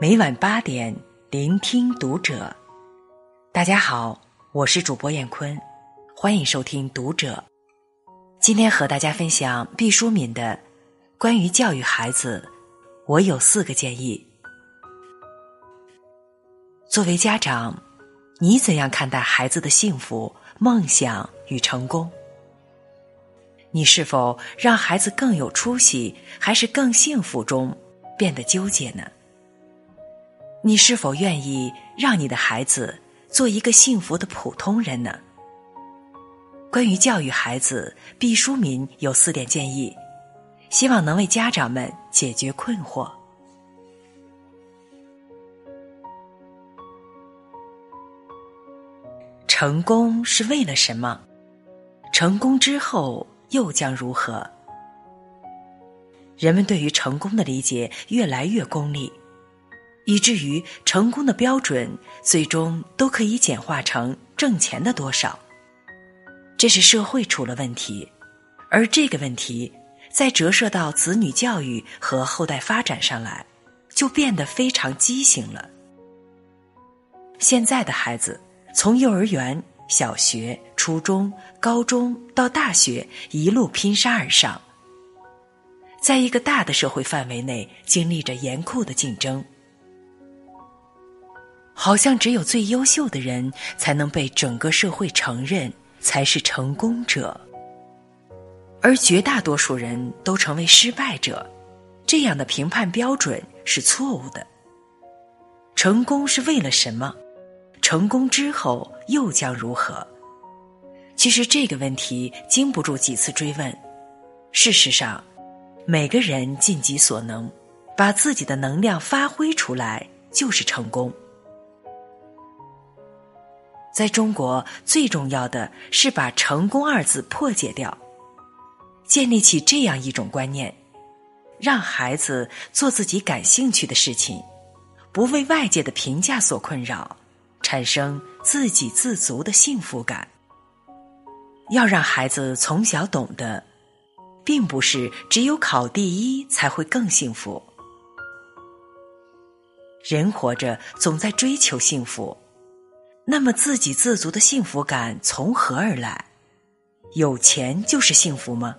每晚八点，聆听读者。大家好，我是主播燕坤，欢迎收听《读者》。今天和大家分享毕淑敏的关于教育孩子，我有四个建议。作为家长，你怎样看待孩子的幸福、梦想与成功？你是否让孩子更有出息，还是更幸福中变得纠结呢？你是否愿意让你的孩子做一个幸福的普通人呢？关于教育孩子，毕淑敏有四点建议，希望能为家长们解决困惑。成功是为了什么？成功之后又将如何？人们对于成功的理解越来越功利，以至于成功的标准最终都可以简化成挣钱的多少。这是社会出了问题，而这个问题再折射到子女教育和后代发展上来，就变得非常畸形了。现在的孩子从幼儿园。小学、初中、高中到大学，一路拼杀而上，在一个大的社会范围内经历着严酷的竞争，好像只有最优秀的人才能被整个社会承认，才是成功者，而绝大多数人都成为失败者。这样的评判标准是错误的。成功是为了什么？成功之后又将如何？其实这个问题经不住几次追问。事实上，每个人尽己所能，把自己的能量发挥出来，就是成功。在中国，最重要的是把“成功”二字破解掉，建立起这样一种观念：让孩子做自己感兴趣的事情，不为外界的评价所困扰。产生自给自足的幸福感。要让孩子从小懂得，并不是只有考第一才会更幸福。人活着总在追求幸福，那么自给自足的幸福感从何而来？有钱就是幸福吗？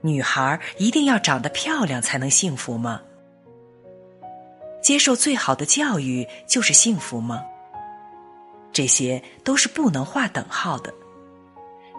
女孩一定要长得漂亮才能幸福吗？接受最好的教育就是幸福吗？这些都是不能划等号的，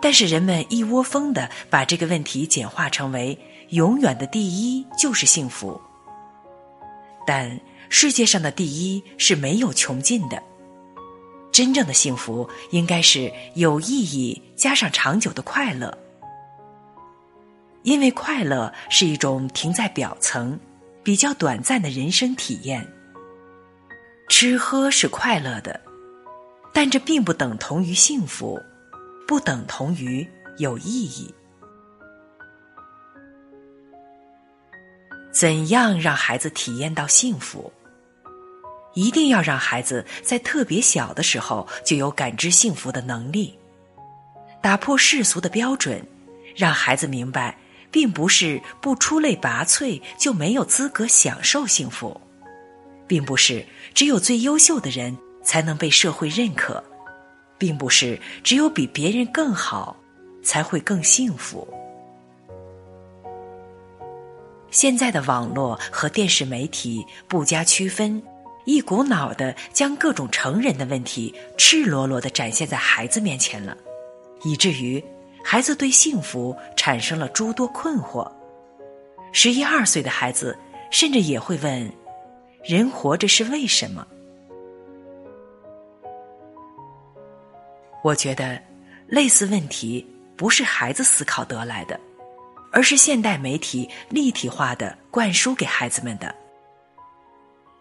但是人们一窝蜂的把这个问题简化成为永远的第一就是幸福。但世界上的第一是没有穷尽的，真正的幸福应该是有意义加上长久的快乐，因为快乐是一种停在表层、比较短暂的人生体验。吃喝是快乐的。但这并不等同于幸福，不等同于有意义。怎样让孩子体验到幸福？一定要让孩子在特别小的时候就有感知幸福的能力，打破世俗的标准，让孩子明白，并不是不出类拔萃就没有资格享受幸福，并不是只有最优秀的人。才能被社会认可，并不是只有比别人更好才会更幸福。现在的网络和电视媒体不加区分，一股脑的将各种成人的问题赤裸裸的展现在孩子面前了，以至于孩子对幸福产生了诸多困惑。十一二岁的孩子甚至也会问：人活着是为什么？我觉得，类似问题不是孩子思考得来的，而是现代媒体立体化的灌输给孩子们的。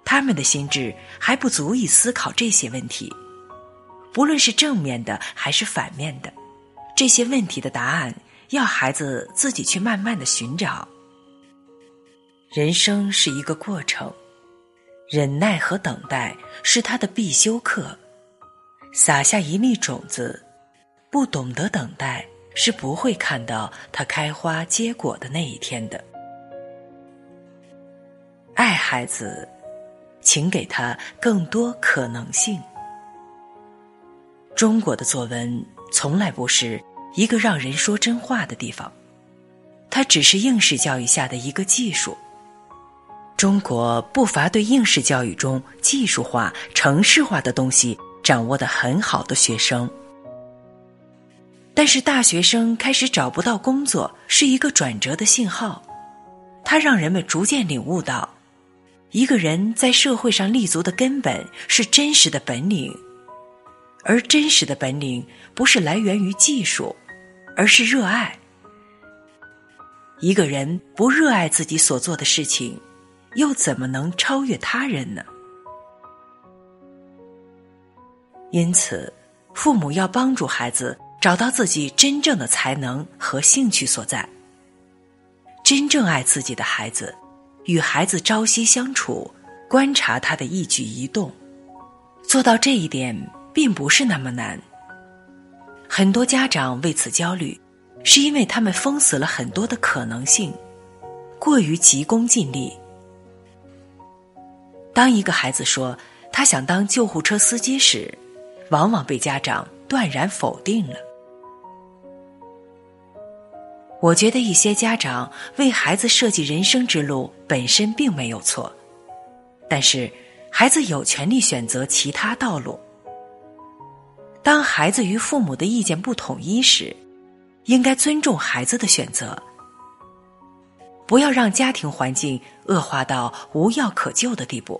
他们的心智还不足以思考这些问题，不论是正面的还是反面的，这些问题的答案要孩子自己去慢慢的寻找。人生是一个过程，忍耐和等待是他的必修课。撒下一粒种子，不懂得等待，是不会看到它开花结果的那一天的。爱孩子，请给他更多可能性。中国的作文从来不是一个让人说真话的地方，它只是应试教育下的一个技术。中国不乏对应试教育中技术化、城市化的东西掌握的很好的学生，但是大学生开始找不到工作是一个转折的信号，它让人们逐渐领悟到，一个人在社会上立足的根本是真实的本领，而真实的本领不是来源于技术，而是热爱。一个人不热爱自己所做的事情。又怎么能超越他人呢？因此，父母要帮助孩子找到自己真正的才能和兴趣所在。真正爱自己的孩子，与孩子朝夕相处，观察他的一举一动，做到这一点并不是那么难。很多家长为此焦虑，是因为他们封死了很多的可能性，过于急功近利。当一个孩子说他想当救护车司机时，往往被家长断然否定了。我觉得一些家长为孩子设计人生之路本身并没有错，但是孩子有权利选择其他道路。当孩子与父母的意见不统一时，应该尊重孩子的选择，不要让家庭环境恶化到无药可救的地步。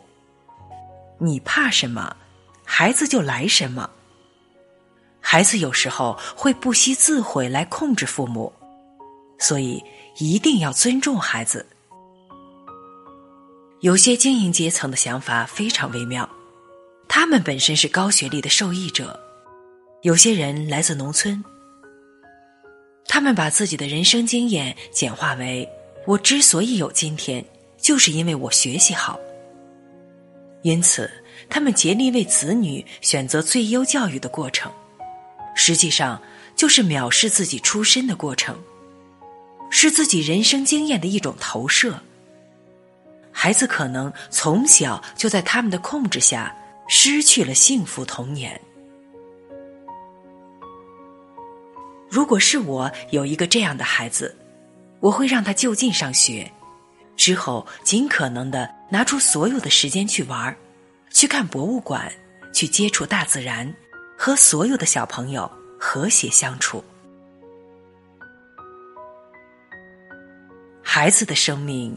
你怕什么，孩子就来什么。孩子有时候会不惜自毁来控制父母，所以一定要尊重孩子。有些精英阶层的想法非常微妙，他们本身是高学历的受益者，有些人来自农村，他们把自己的人生经验简化为：我之所以有今天，就是因为我学习好。因此，他们竭力为子女选择最优教育的过程，实际上就是藐视自己出身的过程，是自己人生经验的一种投射。孩子可能从小就在他们的控制下失去了幸福童年。如果是我有一个这样的孩子，我会让他就近上学。之后，尽可能的拿出所有的时间去玩去看博物馆，去接触大自然，和所有的小朋友和谐相处。孩子的生命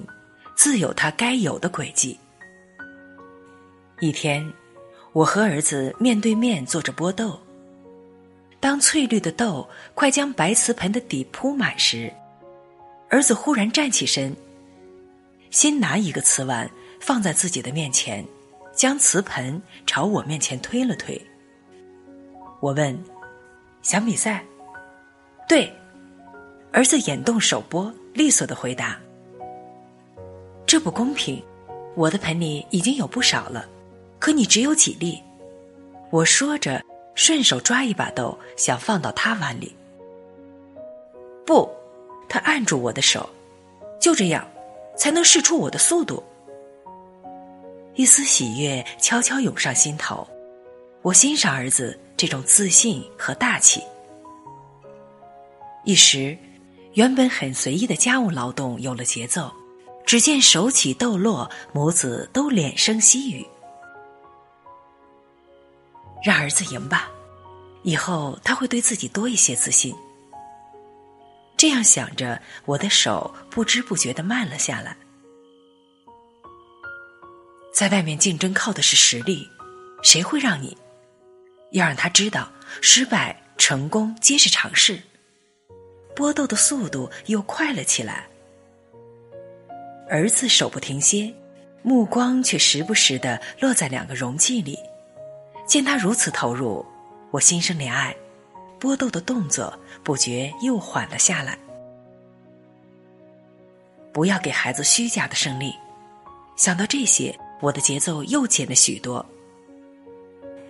自有他该有的轨迹。一天，我和儿子面对面坐着剥豆，当翠绿的豆快将白瓷盆的底铺满时，儿子忽然站起身。先拿一个瓷碗放在自己的面前，将瓷盆朝我面前推了推。我问：“想比赛？”对，儿子眼动手拨，利索的回答：“这不公平，我的盆里已经有不少了，可你只有几粒。”我说着，顺手抓一把豆，想放到他碗里。不，他按住我的手，就这样。才能试出我的速度。一丝喜悦悄悄涌上心头，我欣赏儿子这种自信和大气。一时，原本很随意的家务劳动有了节奏。只见手起豆落，母子都脸生喜语。让儿子赢吧，以后他会对自己多一些自信。这样想着，我的手不知不觉的慢了下来。在外面竞争靠的是实力，谁会让你？要让他知道，失败、成功皆是常事。剥豆的速度又快了起来。儿子手不停歇，目光却时不时的落在两个容器里。见他如此投入，我心生怜爱。剥豆的动作不觉又缓了下来。不要给孩子虚假的胜利。想到这些，我的节奏又减了许多。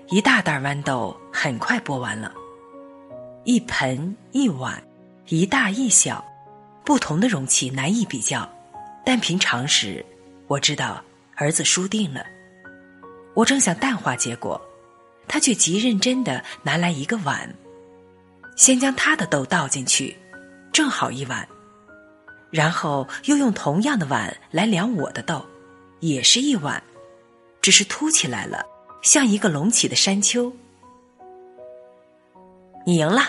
一大袋豌豆很快剥完了，一盆一碗，一大一小，不同的容器难以比较。但凭常识，我知道儿子输定了，我正想淡化结果，他却极认真的拿来一个碗，先将他的豆倒进去，正好一碗，然后又用同样的碗来量我的豆，也是一碗，只是凸起来了，像一个隆起的山丘。你赢了，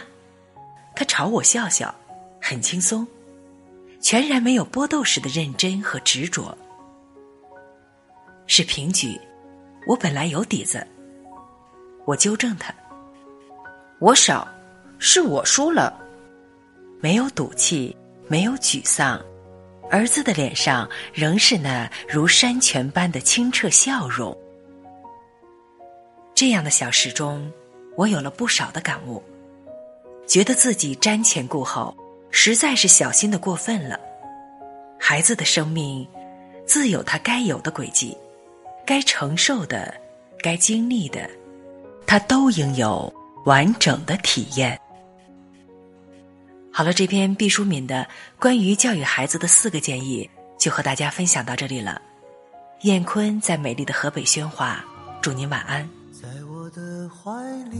他朝我笑笑，很轻松，全然没有剥豆时的认真和执着。是平局。我本来有底子，我纠正他。我少，是我输了。没有赌气，没有沮丧，儿子的脸上仍是那如山泉般的清澈笑容。这样的小事中，我有了不少的感悟，觉得自己瞻前顾后，实在是小心的过分了。孩子的生命，自有他该有的轨迹。该承受的，该经历的，他都应有完整的体验。好了，这篇毕淑敏的关于教育孩子的四个建议，就和大家分享到这里了。燕坤在美丽的河北宣化，祝您晚安。在我的怀里，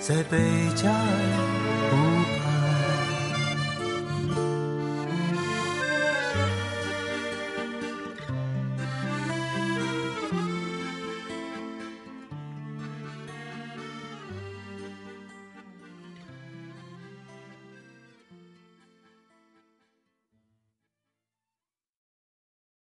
在贝加尔湖。